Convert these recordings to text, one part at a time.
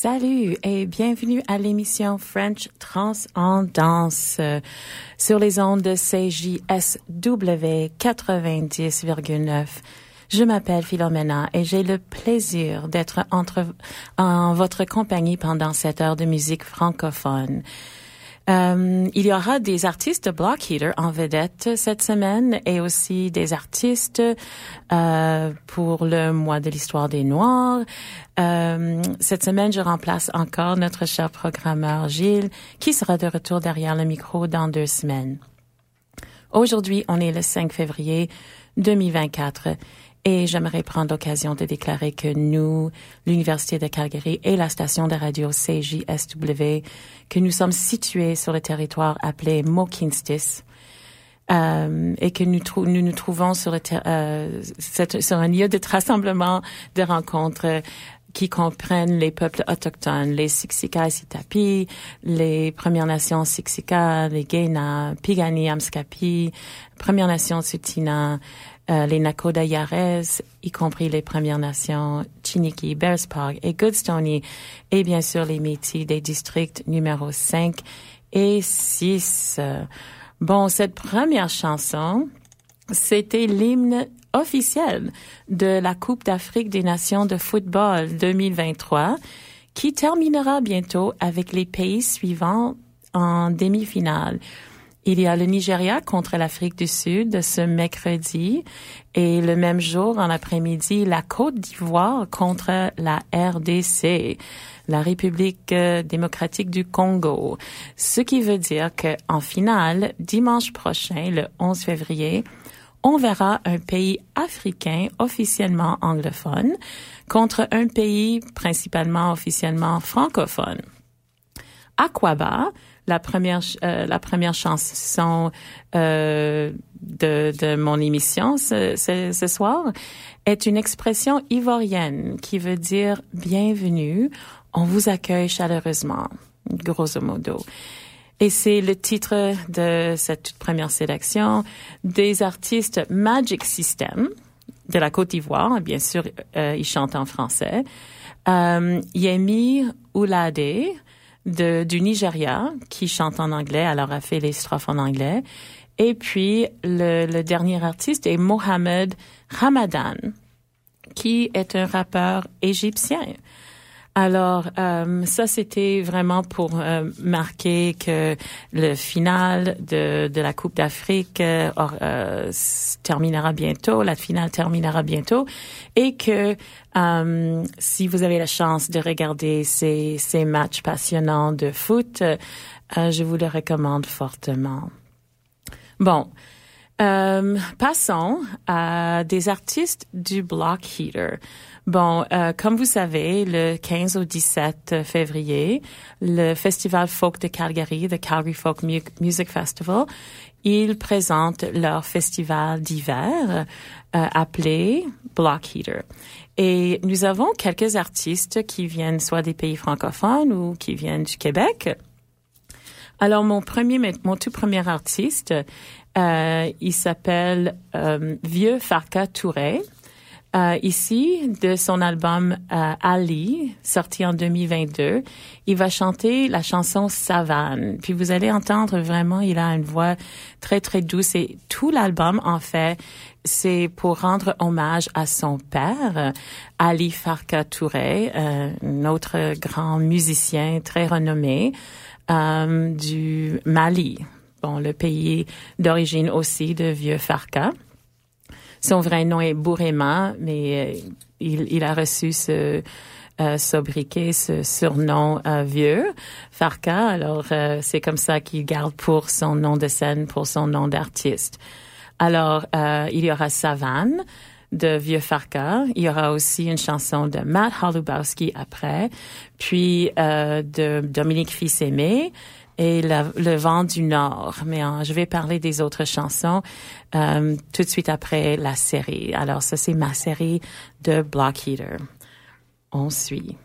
Salut et bienvenue à l'émission French Trans en danse euh, sur les ondes de CJSW 90,9. Je m'appelle Philomena et j'ai le plaisir d'être entre, en votre compagnie pendant cette heure de musique francophone. Euh, il y aura des artistes Block Heater en vedette cette semaine et aussi des artistes euh, pour le mois de l'histoire des Noirs. Euh, cette semaine, je remplace encore notre cher programmeur Gilles qui sera de retour derrière le micro dans deux semaines. Aujourd'hui, on est le 5 février 2024 et j'aimerais prendre l'occasion de déclarer que nous, l'Université de Calgary et la station de radio CJSW, que nous sommes situés sur le territoire appelé Mokinstis, euh, et que nous, nous nous trouvons sur, le euh, sur un lieu de rassemblement, de rencontres qui comprennent les peuples autochtones, les Siksika et Sitapi, les Premières Nations Siksika, les Gaina, Pigani, Amskapi, Premières Nations Sutina, euh, les Nakoda Yarez, y compris les Premières Nations, Chiniki, Bearspaw et Goodstony, et bien sûr les Métis des districts numéro 5 et 6. Bon, cette première chanson, c'était l'hymne officiel de la Coupe d'Afrique des Nations de football 2023 qui terminera bientôt avec les pays suivants en demi-finale. Il y a le Nigeria contre l'Afrique du Sud ce mercredi et le même jour en après-midi la Côte d'Ivoire contre la RDC, la République euh, démocratique du Congo. Ce qui veut dire que en finale dimanche prochain le 11 février on verra un pays africain officiellement anglophone contre un pays principalement officiellement francophone. Aquaba, la première euh, la première chanson euh, de, de mon émission ce, ce, ce, soir est une expression ivoirienne qui veut dire bienvenue, on vous accueille chaleureusement, grosso modo. Et c'est le titre de cette toute première sélection des artistes Magic System de la Côte d'Ivoire. Bien sûr, euh, ils chantent en français. Euh, Yemi Oulade du Nigeria qui chante en anglais, alors a fait les strophes en anglais. Et puis le dernier artiste est Mohamed Ramadan qui est un rappeur égyptien. Alors, euh, ça, c'était vraiment pour euh, marquer que le final de, de la Coupe d'Afrique euh, euh terminera bientôt, la finale terminera bientôt, et que si vous avez la chance de regarder ces, ces matchs passionnants de foot, je vous le recommande fortement. Bon, passons à des artistes du Block Heater. Bon, euh, comme vous savez, le 15 au 17 février, le Festival Folk de Calgary, the Calgary Folk Music Festival, ils présentent leur festival d'hiver euh, appelé Block Heater. Et nous avons quelques artistes qui viennent soit des pays francophones ou qui viennent du Québec. Alors, mon premier, mon tout premier artiste, euh, il s'appelle euh, Vieux Farka Touré. Euh, ici, de son album euh, Ali, sorti en 2022, il va chanter la chanson Savane. Puis vous allez entendre vraiment, il a une voix très très douce et tout l'album en fait, c'est pour rendre hommage à son père, Ali Farka Touré, euh, un autre grand musicien très renommé euh, du Mali bon, le pays d'origine aussi de Vieux Farka. Son vrai nom est Bourema, mais euh, il, il, a reçu ce euh, sobriquet, ce surnom euh, Vieux Farka. Alors, euh, c'est comme ça qu'il garde pour son nom de scène, pour son nom d'artiste. Alors, euh, il y aura Savane de Vieux Farka. Il y aura aussi une chanson de Matt Holubowski après, puis de Dominique Fils-Aimé, et le vent du Nord. Mais euh, je vais parler des autres chansons euh, tout de suite après la série. Alors ça, c'est ma série de Block Heater. On suit.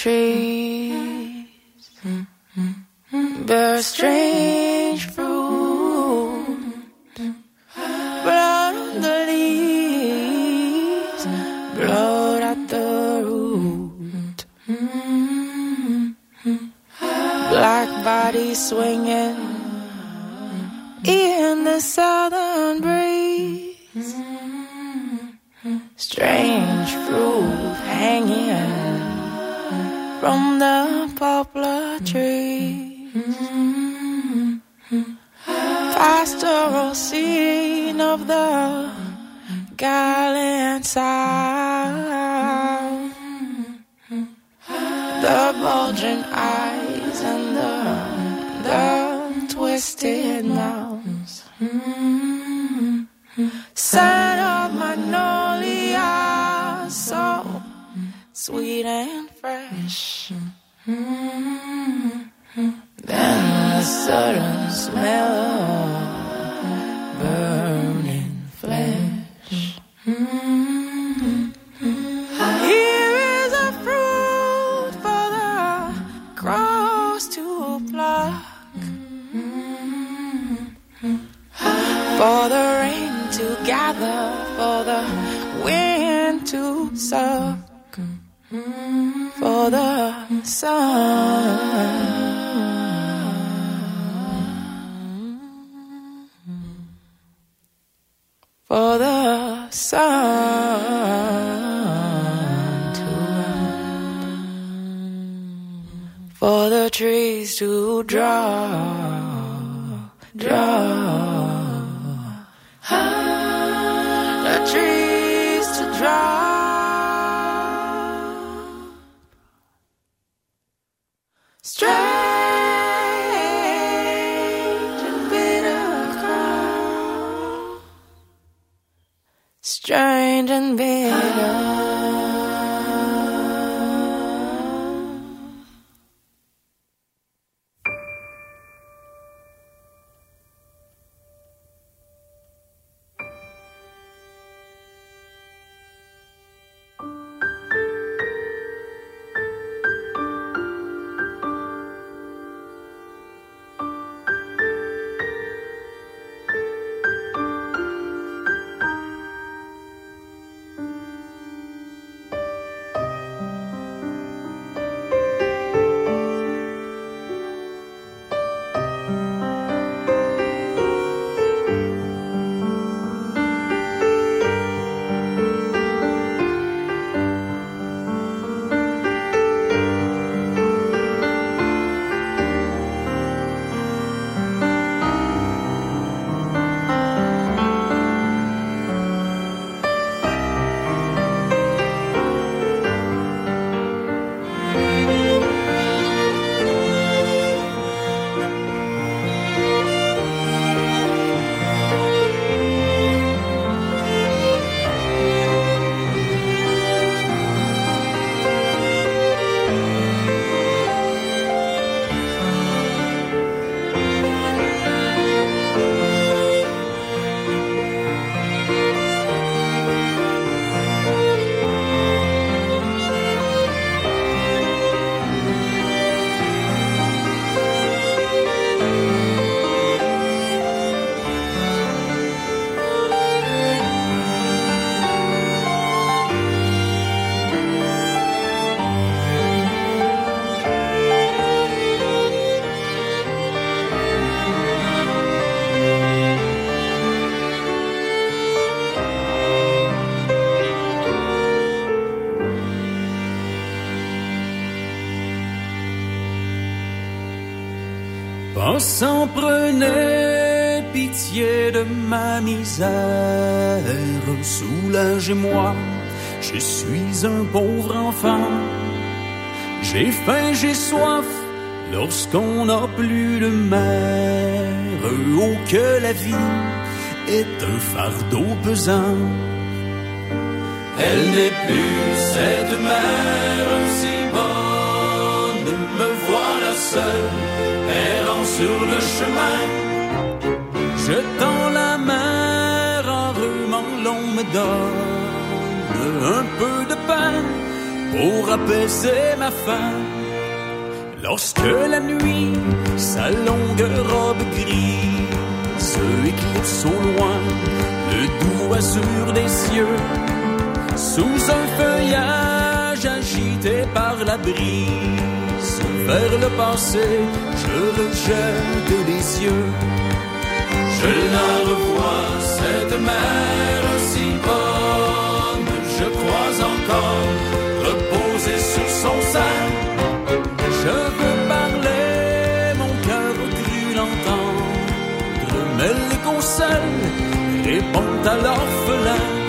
tree. The trees to draw, draw. The trees to draw. Strange and bitter. Strange and bitter. Pensant prenez pitié de ma misère, soulagez-moi, je suis un pauvre enfant. J'ai faim, j'ai soif, lorsqu'on n'a plus de mère, oh que la vie est un fardeau pesant. Elle n'est plus cette mère si bonne, me voilà seul, sur le chemin. Je tends la main en rumant, l'on me donne un peu de pain pour apaiser ma faim. Lorsque la nuit, sa longue robe grise éclipse au loin le doux azur des cieux, sous un feuillage agité par la brise, vers le passé, je rejette les yeux. Je la revois, cette mer si bonne, je crois encore reposer sur son sein. Je veux parler, mon cœur cru l'entendre, mais les conseils répondent à l'orphelin.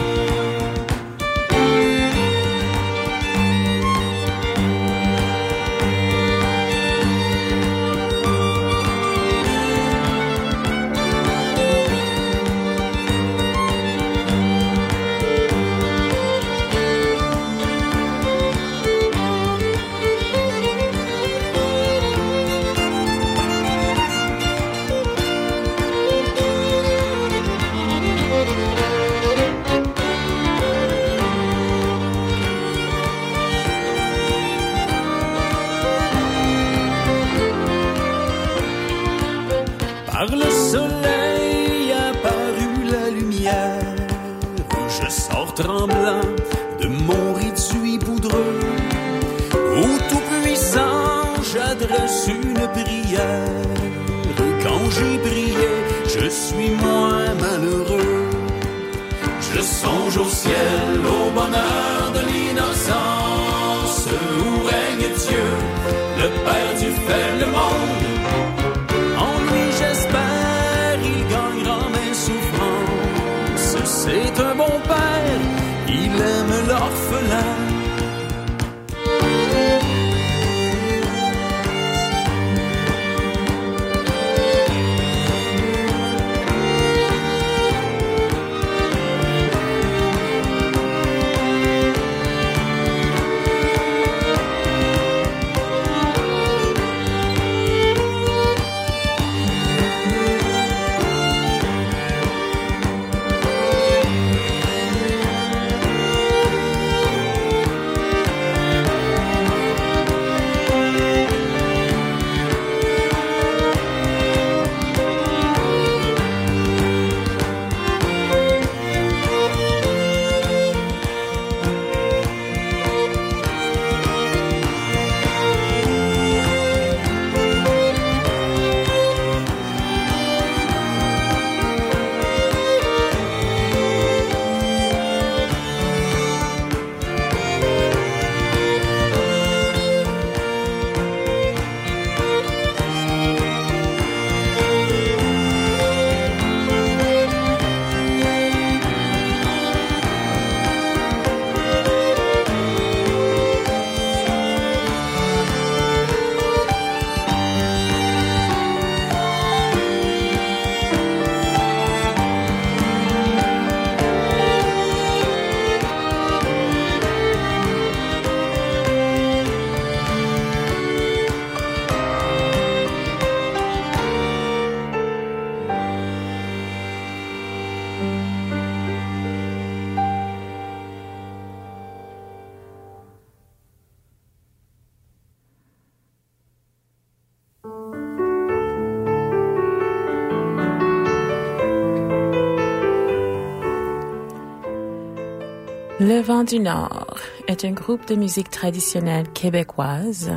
Le Vent du Nord est un groupe de musique traditionnelle québécoise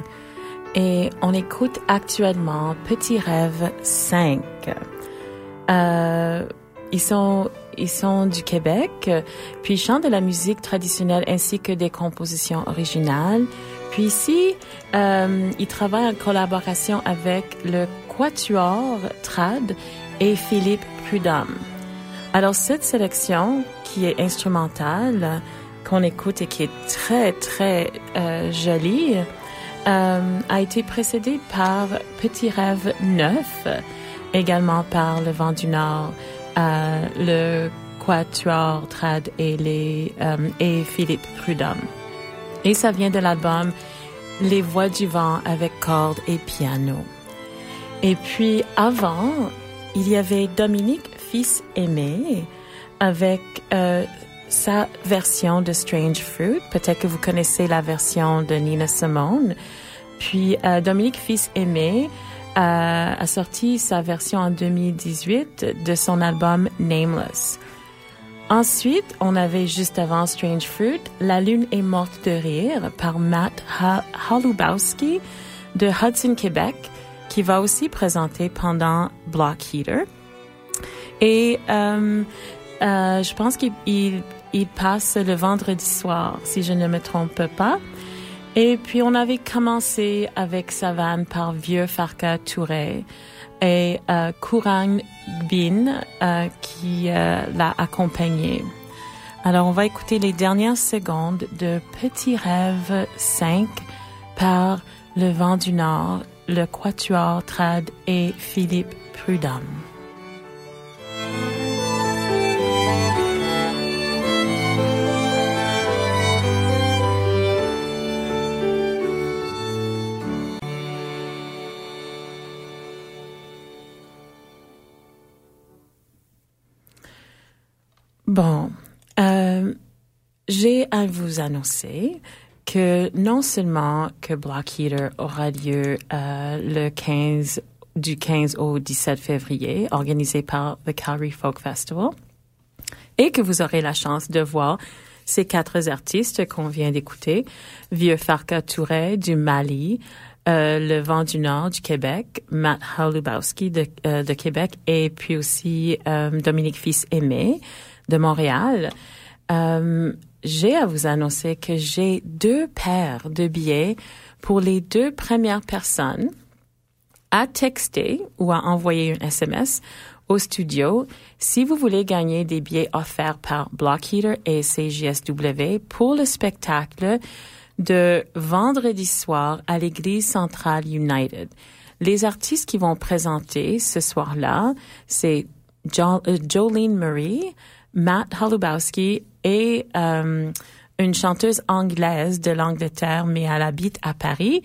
et on écoute actuellement Petit Rêve 5. Euh, ils sont ils sont du Québec, puis ils chantent de la musique traditionnelle ainsi que des compositions originales. Puis ici, euh, ils travaillent en collaboration avec le Quatuor Trad et Philippe Prudhomme. Alors cette sélection qui est instrumentale, qu'on écoute et qui est très très euh, jolie, euh, a été précédée par Petit Rêve 9, également par Le Vent du Nord, euh, le Quatuor Trad et, les, euh, et Philippe Prudhomme. Et ça vient de l'album Les Voix du Vent avec cordes et piano. Et puis avant, il y avait Dominique Fils Aimé avec sa version de Strange Fruit. Peut-être que vous connaissez la version de Nina Simone. Puis euh, Dominique Fils-Aimé a, a sorti sa version en 2018 de son album Nameless. Ensuite, on avait juste avant Strange Fruit, La Lune est morte de rire par Matt ha Halubowski de Hudson, Québec, qui va aussi présenter pendant Block Heater. Et euh, euh, je pense qu'il il, il passe le vendredi soir, si je ne me trompe pas. Et puis on avait commencé avec Savane par Vieux Farka Touré et euh, Courang Bin euh, qui euh, l'a accompagné. Alors on va écouter les dernières secondes de Petit Rêve 5 par Le Vent du Nord, le Quatuor Trad et Philippe Prudhomme. Bon, euh, j'ai à vous annoncer que non seulement que Block Heater aura lieu euh, le 15 du 15 au 17 février, organisé par the Calgary Folk Festival, et que vous aurez la chance de voir ces quatre artistes qu'on vient d'écouter, Vieux Farka Touré du Mali, euh, Le Vent du Nord du Québec, Matt Halubowski de, euh, de Québec, et puis aussi euh, Dominique Fils-Aimé de Montréal. Euh, j'ai à vous annoncer que j'ai deux paires de billets pour les deux premières personnes à texter ou à envoyer un SMS au studio si vous voulez gagner des billets offerts par Blockheater et CJSW pour le spectacle de vendredi soir à l'église centrale United. Les artistes qui vont présenter ce soir-là, c'est euh, Jolene Marie, Matt Holubowski et euh, une chanteuse anglaise de l'Angleterre, mais elle habite à Paris,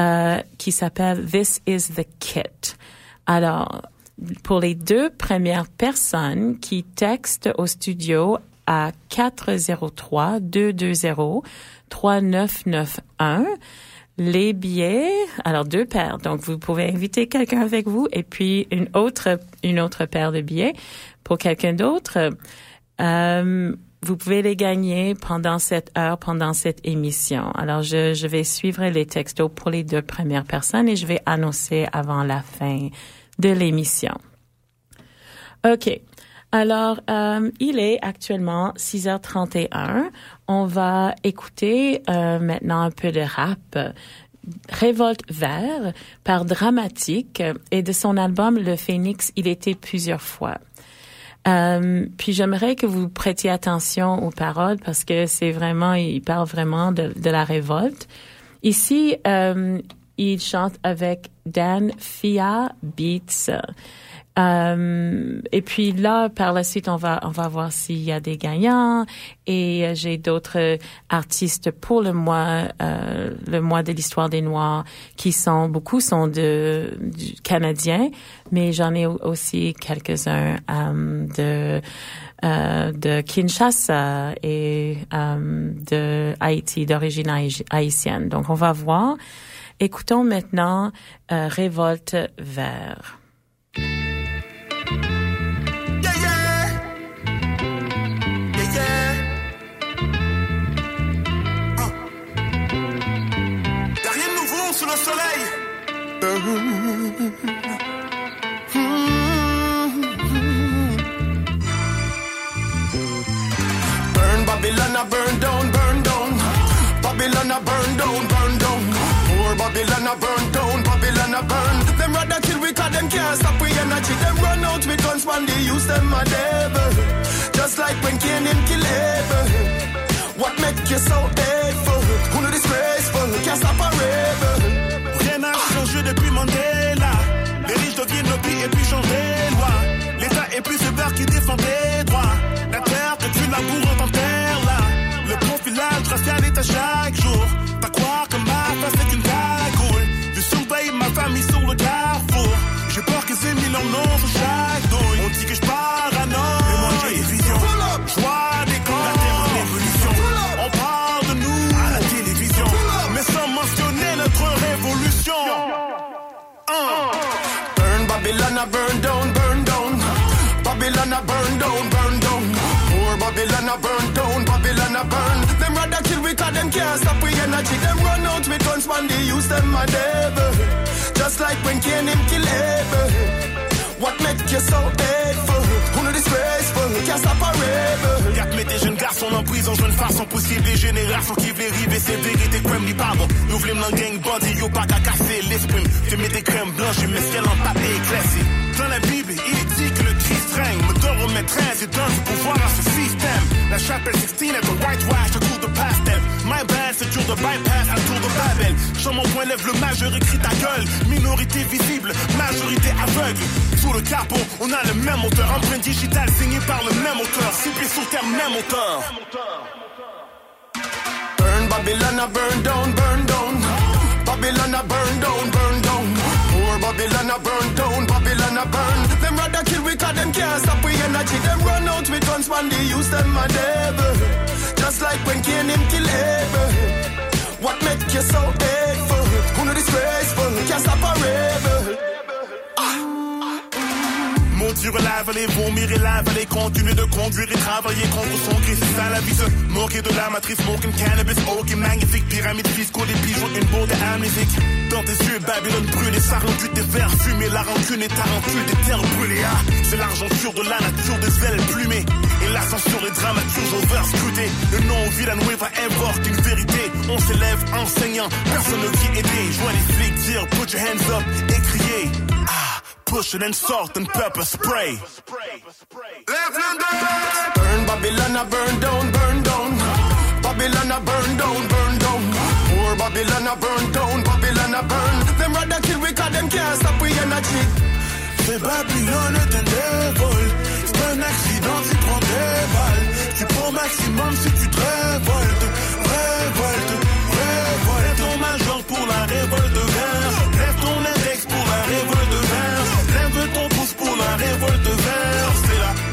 euh, qui s'appelle This is the Kit. Alors, pour les deux premières personnes qui textent au studio à 403-220-3991, les billets, alors deux paires, donc vous pouvez inviter quelqu'un avec vous et puis une autre, une autre paire de billets pour quelqu'un d'autre. Euh, vous pouvez les gagner pendant cette heure, pendant cette émission. Alors, je, je vais suivre les textos pour les deux premières personnes et je vais annoncer avant la fin de l'émission. OK. Alors, euh, il est actuellement 6h31. On va écouter euh, maintenant un peu de rap. Révolte vert par Dramatique et de son album Le Phénix, il était plusieurs fois. Euh, puis j'aimerais que vous prêtiez attention aux paroles parce que c'est vraiment, il parle vraiment de, la révolte. Ici, euh, il chante avec Dan Fia Beats. Euh, et puis là, par la suite, on va on va voir s'il y a des gagnants. Et euh, j'ai d'autres artistes pour le mois euh, le mois de l'histoire des Noirs qui sont beaucoup sont de du canadiens, mais j'en ai aussi quelques uns euh, de euh, de Kinshasa et de Haïti, d'origine haïtienne. Donc on va voir. Écoutons maintenant Révolte vert. Burn Babylon, a burn down, burn down. More Babylon, a burn Just like when. What make you so hateful? Who no disgraceful? Can't stop a rebel. Rien n'a changé depuis Mandela. Les riches deviennent noblés et puis changent les lois. L'État est plus sévère qui défend des droits. La terre que tu laboures terre là. Le profilage racial est leur nom chaque douille. On dit que je paranoïe. Et moi j'ai des visions. Je vois des camps. La terre en évolution. On parle de nous à la télévision. Mais sans mentionner notre révolution. Burn Babylon, burn down, burn down. Babylon, burn down, burn down. Poor Babylon, burn down, Babylon, burn. Them rather kill we cause them can't stop we energy. Them run out with guns, man, they use them my devil. Just like when Cain him kill Abel. What make you so hateful? Who know disgraceful? Can't stop a rebel. Quatre met des jeunes garçons en prison, jeune façon possible, des générations qui veulent river, c'est vérité, crème, ni pardon. Nous voulons dans gang bandit, yo pas qu'à casser l'esprit. Tu mets des crèmes blanches, mets ce en papier éclairci. Dans la Bible, il est dit que le Christ règne, me donne au maîtresse et donne du pouvoir à ce système. La chapelle 16 est un whitewash, un tour de pastel. My bad, c'est dur de bypass, un tour de Babel. Mon point lève le majeur, écrit ta gueule. Minorité visible, majorité aveugle. Sous le capot, on a le même auteur. Empreinte digitale signée par le même auteur. Pieds sur terre, même auteur. Burn Babylon a burn down, burn down. Babylon a burn down, burn down. More Babylon a burn down, Babylon a burn. Them rather kill we cause them can't stop we energy. Them run out with guns, man, they use them a devil. Just like when Cain him kill Abel. What make you so hateful? Who know disgraceful? Can't stop a rebel. Maudire la vallée, vomir et la vallée, continuer de conduire et travailler contre son Christ, c'est ça la vie, se moquer de la matrice, smoking cannabis, ok, magnifique, pyramide fiscaux, des bijoux, une beauté amnésique. Dans tes yeux, Babylone brûlée, ça rendu tes verres fumés, la rancune est tarentule, des terres brûlées, ah, c'est l'argenture de la nature, des ailes plumées, et l'ascension des dramaturges overscrutés, le nom vilain va invoque une vérité, on s'élève enseignant, personne ne vient aider, je vois les flics dire, put your hands up, et crier, ah, push and salt and pepper spray. Burn Babylon a burn down, burn down. Babylon a burn down, burn down. More Babylon a burn down, Babylon a burn. Them rather kill we cause them can't stop we energy. C'est Babylone est un dévol. C'est un accident, tu prends des balles. Tu prends maximum si tu te révoltes. Révolte, révolte. Lève ton major pour la révolte. Lève ton index pour la révolte verte. Lève ton la révolte verte. C'est la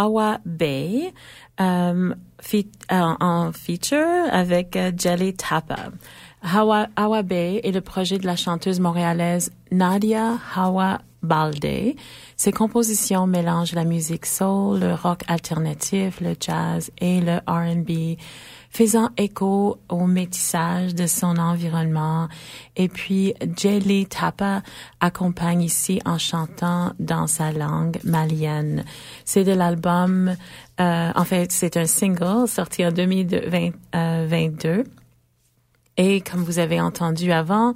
Hawa Bay euh, en, en feature avec euh, Jelly Tapa. Hawa, Hawa Bay est le projet de la chanteuse montréalaise Nadia Hawa Balde. Ses compositions mélangent la musique soul, le rock alternatif, le jazz et le R&B, faisant écho au métissage de son environnement. Et puis, Jelly Tapa accompagne ici en chantant dans sa langue malienne. C'est de l'album, euh, en fait, c'est un single sorti en 2022. Et comme vous avez entendu avant,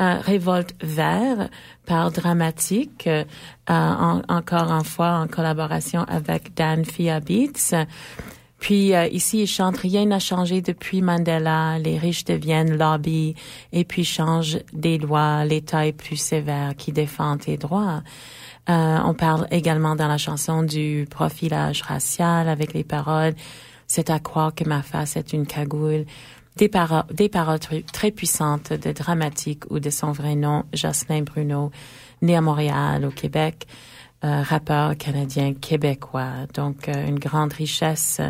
euh, Révolte Vert par Dramatique, euh, en- encore une fois en collaboration avec Dan Fia. Puis euh, ici, il chante Rien n'a changé depuis Mandela, les riches deviennent lobby, et puis changent des lois, l'État est plus sévère qui défend tes droits. Euh, on parle également dans la chanson du profilage racial avec les paroles C'est à croire que ma face est une cagoule. Des, paro- des paroles tr- très puissantes de dramatique ou de son vrai nom, Jocelyn Bruno, né à Montréal, au Québec, euh, rappeur canadien québécois. Donc, euh, une grande richesse.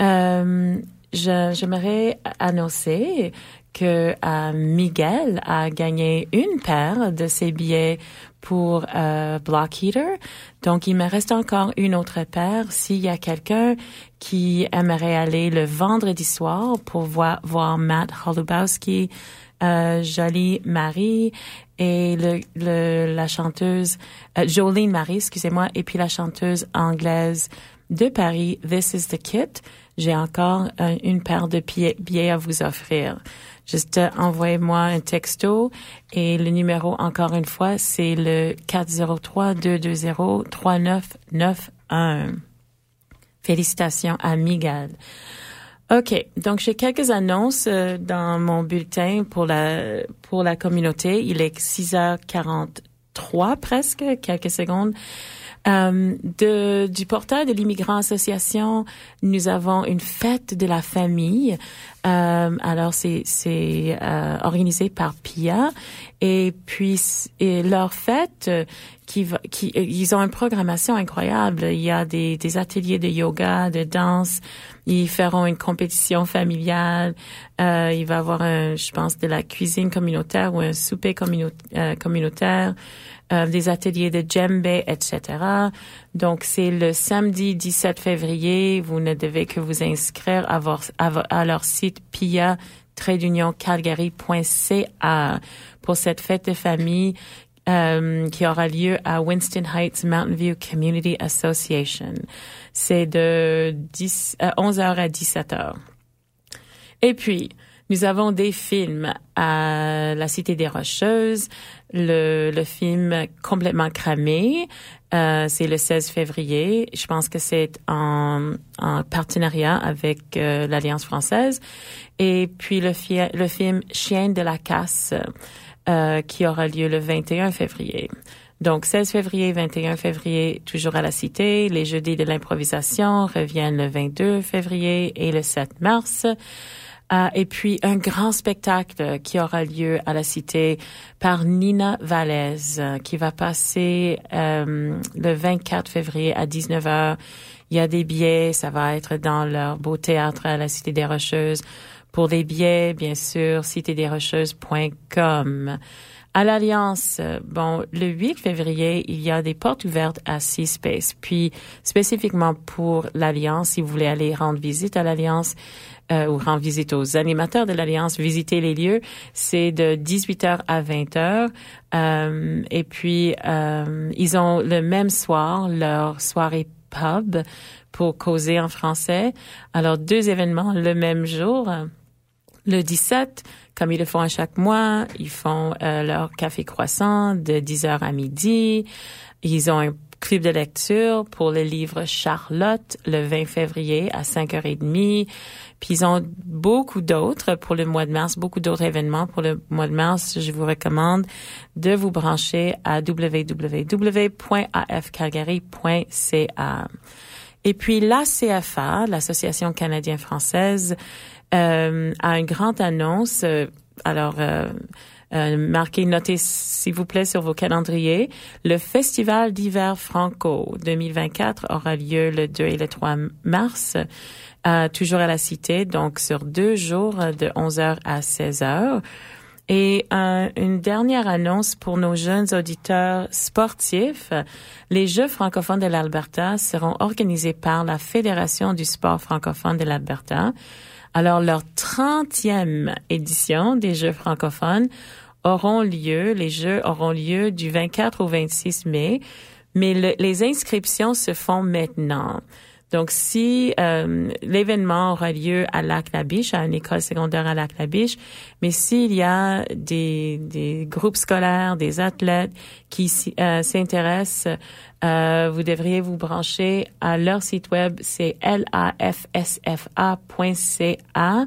Euh, J'aimerais annoncer que euh, Miguel a gagné une paire de ses billets pour euh, Block Heater. Donc, il me reste encore une autre paire. S'il y a quelqu'un qui aimerait aller le vendredi soir pour voir, voir Matt Holubowski, euh, Jolie Marie et le, la chanteuse euh, Jolene Marie, excusez-moi, et puis la chanteuse anglaise de Paris, This is the Kit. J'ai encore euh, une paire de billets, à vous offrir. Juste euh, envoyez-moi un texto et le numéro, encore une fois, c'est le 403-220-3991. Félicitations à Miguel. OK, donc j'ai quelques annonces euh, dans mon bulletin pour la pour la communauté. Il est 6h43 presque, quelques secondes. Euh, de, du portail de l'immigrant association, nous avons une fête de la famille. Euh, alors c'est c'est euh, organisé par Pia et puis et leur fête euh, qui qui ils ont une programmation incroyable. Il y a des ateliers de yoga, de danse. Ils feront une compétition familiale. Euh, il va avoir un, je pense, de la cuisine communautaire ou un souper communaut- euh, communautaire euh, des ateliers de djembe, etc. Donc, c'est le samedi 17 février. Vous ne devez que vous inscrire à, à leur site pia calgary.ca pour cette fête de famille euh, qui aura lieu à Winston Heights Mountain View Community Association. C'est de 10, euh, 11h à 17h. Et puis, nous avons des films à la Cité des Rocheuses. Le film Complètement cramé, euh, c'est le 16 février. Je pense que c'est en, en partenariat avec euh, l'Alliance française. Et puis le, fi- le film Chien de la casse, euh, qui aura lieu le 21 février. Donc, 16 février, 21 février, toujours à la Cité. Les jeudis de l'improvisation reviennent le 22 février et le 7 mars. Euh, et puis, un grand spectacle qui aura lieu à la Cité par Nina Vallès, euh, qui va passer euh, le 24 février à 19h. Il y a des billets, ça va être dans leur beau théâtre à la Cité des Rocheuses. Pour les billets, bien sûr, citédesrocheuses.com. À l'Alliance, bon, le 8 février, il y a des portes ouvertes à C-Space. Puis, spécifiquement pour l'Alliance, si vous voulez aller rendre visite à l'Alliance, euh, ou rendre visite aux animateurs de l'Alliance, visiter les lieux, c'est de 18h à 20h. Euh, et puis, euh, ils ont le même soir leur soirée pub pour causer en français. Alors, deux événements le même jour. Le 17, comme ils le font à chaque mois, ils font euh, leur café croissant de 10h à midi. Ils ont un club de lecture pour le livre Charlotte le 20 février à 5h30. Puis ils ont beaucoup d'autres pour le mois de mars, beaucoup d'autres événements pour le mois de mars. Je vous recommande de vous brancher à www.afcalgary.ca. Et puis la CFA, l'Association canadienne-française, euh, a une grande annonce. Euh, alors, euh, Euh, marquez, notez s'il vous plaît sur vos calendriers. Le Festival d'hiver franco 2024 aura lieu le 2 et le 3 mars, euh, toujours à la Cité, donc sur deux jours de 11h à 16h. Et euh, une dernière annonce pour nos jeunes auditeurs sportifs. Les Jeux francophones de l'Alberta seront organisés par la Fédération du sport francophone de l'Alberta. Alors, leur 30e édition des Jeux francophones auront lieu, les Jeux auront lieu du 24 au 26 mai, mais le- les inscriptions se font maintenant. Donc, si euh, l'événement aura lieu à Lac-la-Biche, à une école secondaire à Lac-la-Biche, mais s'il y a des, des groupes scolaires, des athlètes qui euh, s'intéressent, euh, vous devriez vous brancher à leur site web, c'est lafsfa.ca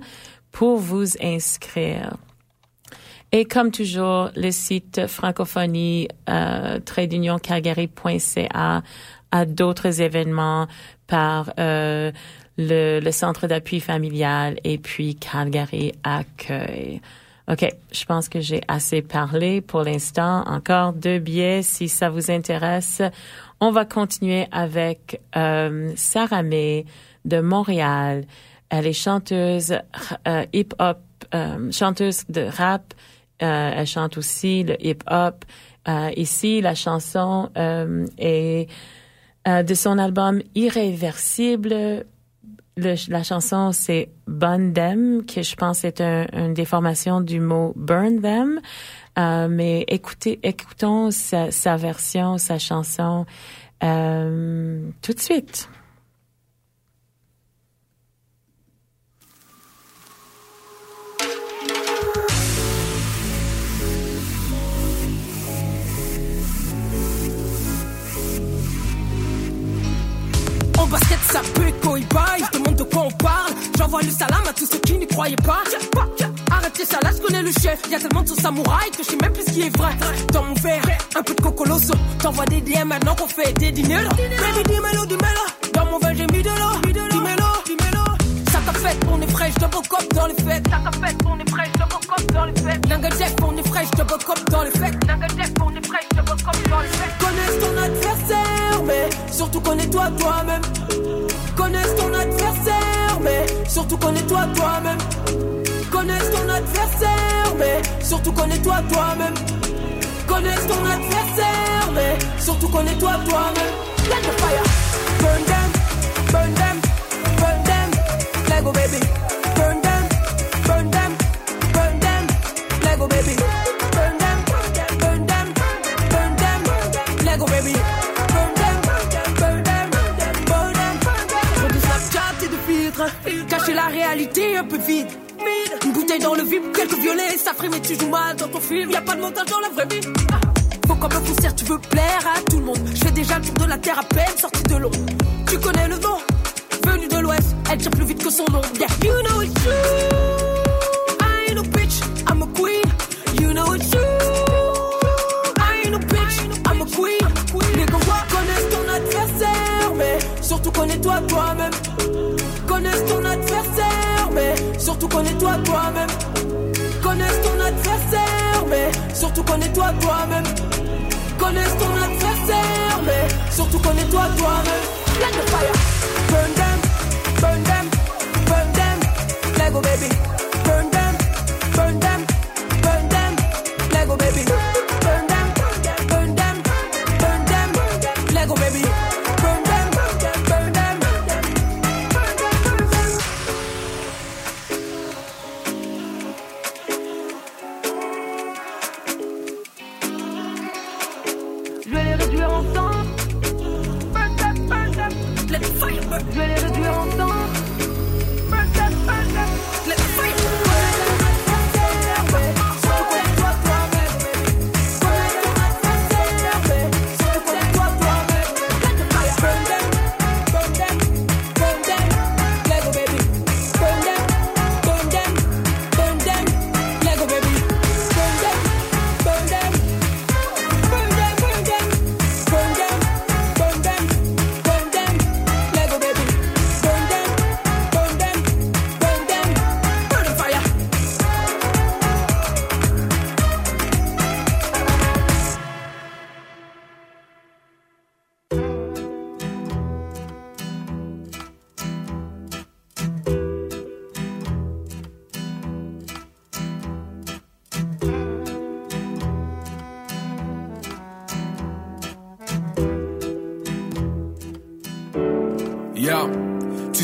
pour vous inscrire. Et comme toujours, le site francophonie euh, tradeunioncalgary.ca a d'autres événements par euh, le, le centre d'appui familial et puis Calgary Accueil. OK, je pense que j'ai assez parlé pour l'instant. Encore deux billets si ça vous intéresse. On va continuer avec euh, Sarah May de Montréal. Elle est chanteuse euh, hip-hop, euh, chanteuse de rap. Euh, elle chante aussi le hip-hop. Euh, ici, la chanson euh, est de son album Irréversible. Le- la chanson, c'est Burn Them, que je pense est un, une déformation du mot Burn Them. Euh, mais écoutez, écoutons sa, sa version, sa chanson euh, tout de suite. En basket, ça pue quand il baille. Je demande de quoi on parle. J'envoie le salam à tous ceux qui n'y croyaient pas. Arrêtez ça, là, je connais le chef. Y a tellement de samouraï que je sais même plus ce qui est vrai. Dans mon verre, un peu de cocoloso. T'envoies des DM maintenant qu'on fait des dîners. Baby, dis-moi, dis-moi. Dans mon verre, j'ai mis de l'eau. On est fraîche, double cop dans les fêtes. T'a fait, on est fraîche, double cop dans les fêtes. Nanga Jeff, on est fraîche, double cop dans les fêtes. Nanga Jeff, on est fraîche, double cop dans les fêtes. Connaisse ton adversaire, mais surtout connais-toi toi-même. Connaisse ton adversaire, mais surtout connais-toi toi-même. Connaisse ton adversaire, mais surtout connais-toi toi-même. Connaisse ton adversaire, mais surtout connais-toi toi-même. Let the fire la réalité un peu vide. Une bouteille dans le vide, quelques violets, ça ferait mais tu joues mal dans ton film. Y a pas de montage dans la vraie vie. Faut comme un concert, tu veux plaire à tout le monde. Je fais déjà le tour de la terre à peine sorti de l'eau. Tu connais le nom, venu de l'ouest, elle tire plus vite que son nom. Yeah, you know it's true. I bitch, I'm a queen. You know it's. I bitch, I'm a queen. Ton adversaire, mais surtout connais-toi toi-même. Surtout connais-toi toi-même. Connaissent ton adversaire, mais surtout connais-toi toi-même. Connaissent ton adversaire, mais surtout connais-toi toi-même. Let the fire burn them, burn them, burn them. Lego baby,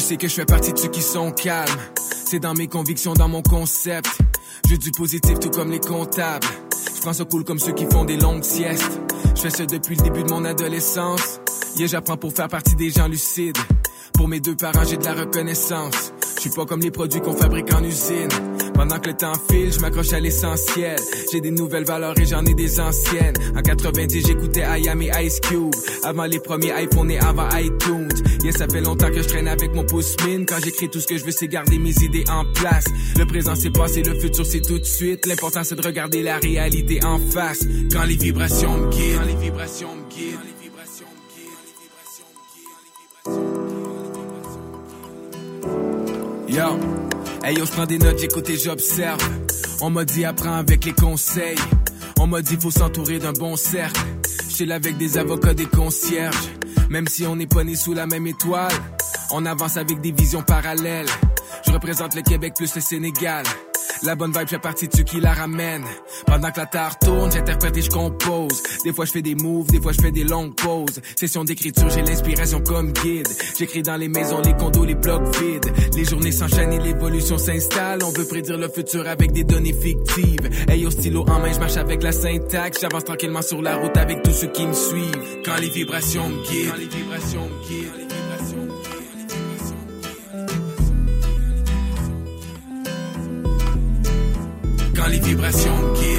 sais que je fais partie de ceux qui sont calmes. C'est dans mes convictions, dans mon concept. Je du positif tout comme les comptables. Je prends ça cool comme ceux qui font des longues siestes. Je fais ça depuis le début de mon adolescence. Yeah, j'apprends pour faire partie des gens lucides. Pour mes deux parents, j'ai de la reconnaissance. Je suis pas comme les produits qu'on fabrique en usine. Pendant que le temps file, je m'accroche à l'essentiel. J'ai des nouvelles valeurs et j'en ai des anciennes. En 90, j'écoutais IAM et Ice Cube. Avant les premiers iPhones et avant iTunes. Yeah, ça fait longtemps que je traîne avec mon pouce mine. Quand j'écris tout ce que je veux, c'est garder mes idées en place. Le présent c'est passé, le futur c'est tout de suite. L'important c'est de regarder la réalité en face. Quand les vibrations me guident. Quand les vibrations me guident. Yo, hey yo, je prends des notes, j'écoute et j'observe. On m'a dit apprends avec les conseils. On m'a dit faut s'entourer d'un bon cercle. J'chill avec des avocats, des concierges. Même si on n'est pas né sous la même étoile, on avance avec des visions parallèles. Je représente le Québec plus le Sénégal. La bonne vibe fait partie de ceux qui la ramènent. Pendant que la terre tourne, j'interprète et je compose. Des fois je fais des moves, des fois je fais des longues pauses. Session d'écriture, j'ai l'inspiration comme guide. J'écris dans les maisons, les condos, les blocs vides. Les journées s'enchaînent et l'évolution s'installe. On veut prédire le futur avec des données fictives. Hey au stylo en main, je marche avec la syntaxe. J'avance tranquillement sur la route avec tous ceux qui me suivent. Quand les vibrations me guident. Quand les vibrations me guident. Les vibrations me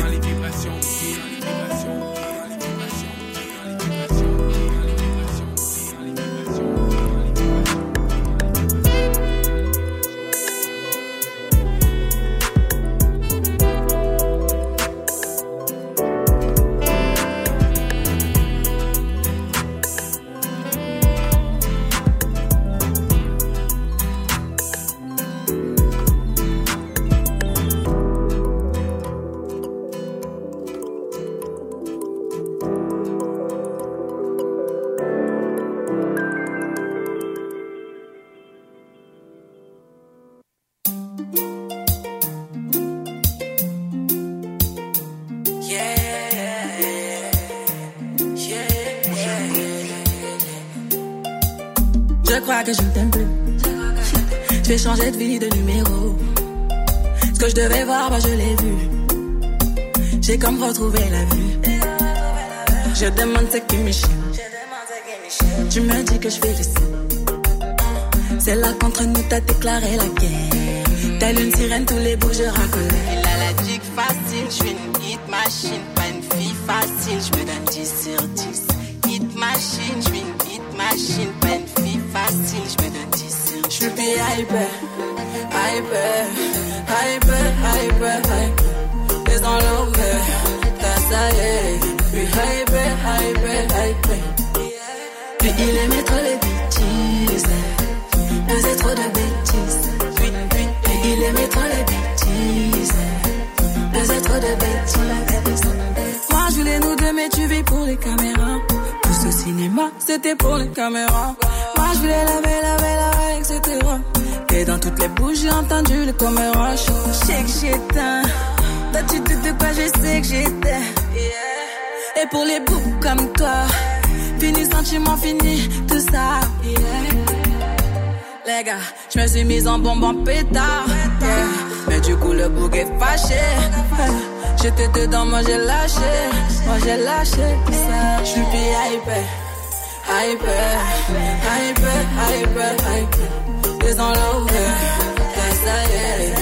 comme retrouvé la vue. Je demande ce qui me chie. Tu me dis que je fais le signe. C'est là qu'entre nous t'as déclaré la guerre. Telle une sirène, tous les bouts je racolais. Il a la dick facile, je suis une hit machine, pas une fille facile, je me donne 10 sur 10. Hit machine, je suis une hit machine, pas une fille facile, je me donne 10 sur 10. Je suis hyper, hyper, hyper, hyper, hyper. T'as ça y est. Puis hyper, hyper, hyper. Puis il aimait trop les bêtises. Faisait trop de bêtises. Puis, il aimait trop les bêtises. Faisait trop de bêtises. Moi je voulais nous deux, mais tu vis pour les caméras. Tout ce cinéma, c'était pour les caméras. Moi je voulais laver, laver, laver, etc. Et dans toutes les bouches, j'ai entendu le caméra show. Que j'éteins. Toi, tu te de quoi je sais que j'étais. Et pour les boucs comme toi, fini sentiment, fini tout ça. Les gars, je me suis mise en bombe en pétard. yeah. Mais du coup, le bouc est fâché. J'étais dedans, moi j'ai lâché. Moi j'ai lâché. Je suis hyper. Hyper, hyper, hyper, hyper. Les l'over, ça y.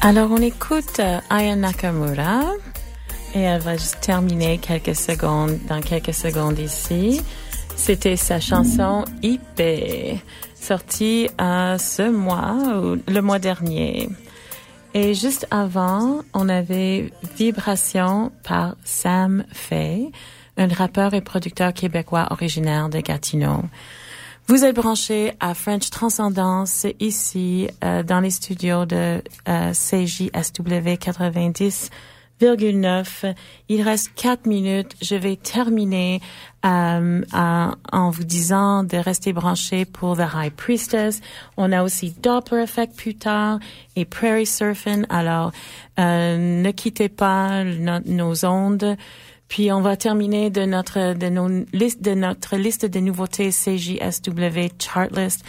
Alors, on écoute euh, Aya Nakamura et elle va juste terminer quelques secondes, dans quelques secondes ici. C'était sa chanson IP, sortie euh, ce mois ou le mois dernier. Et juste avant, on avait Vibration par Sam Fay, un rappeur et producteur québécois originaire de Gatineau. Vous êtes branché à French Transcendance ici euh, dans les studios de euh, CJSW 90,9. Il reste quatre minutes. Je vais terminer euh, en vous disant de rester branché pour The High Priestess. On a aussi Doppler Effect plus tard et Prairie Surfing. Alors, euh, ne quittez pas nos ondes. Puis on va terminer de notre de liste de notre liste de nouveautés CJSW Chartlist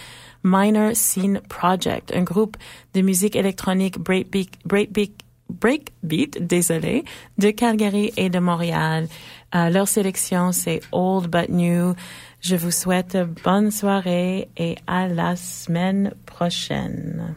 Minor Scene Project, un groupe de musique électronique breakbeat, breakbeat, breakbeat désolé, de Calgary et de Montréal. Euh, leur sélection c'est Old but New. Je vous souhaite bonne soirée et à la semaine prochaine.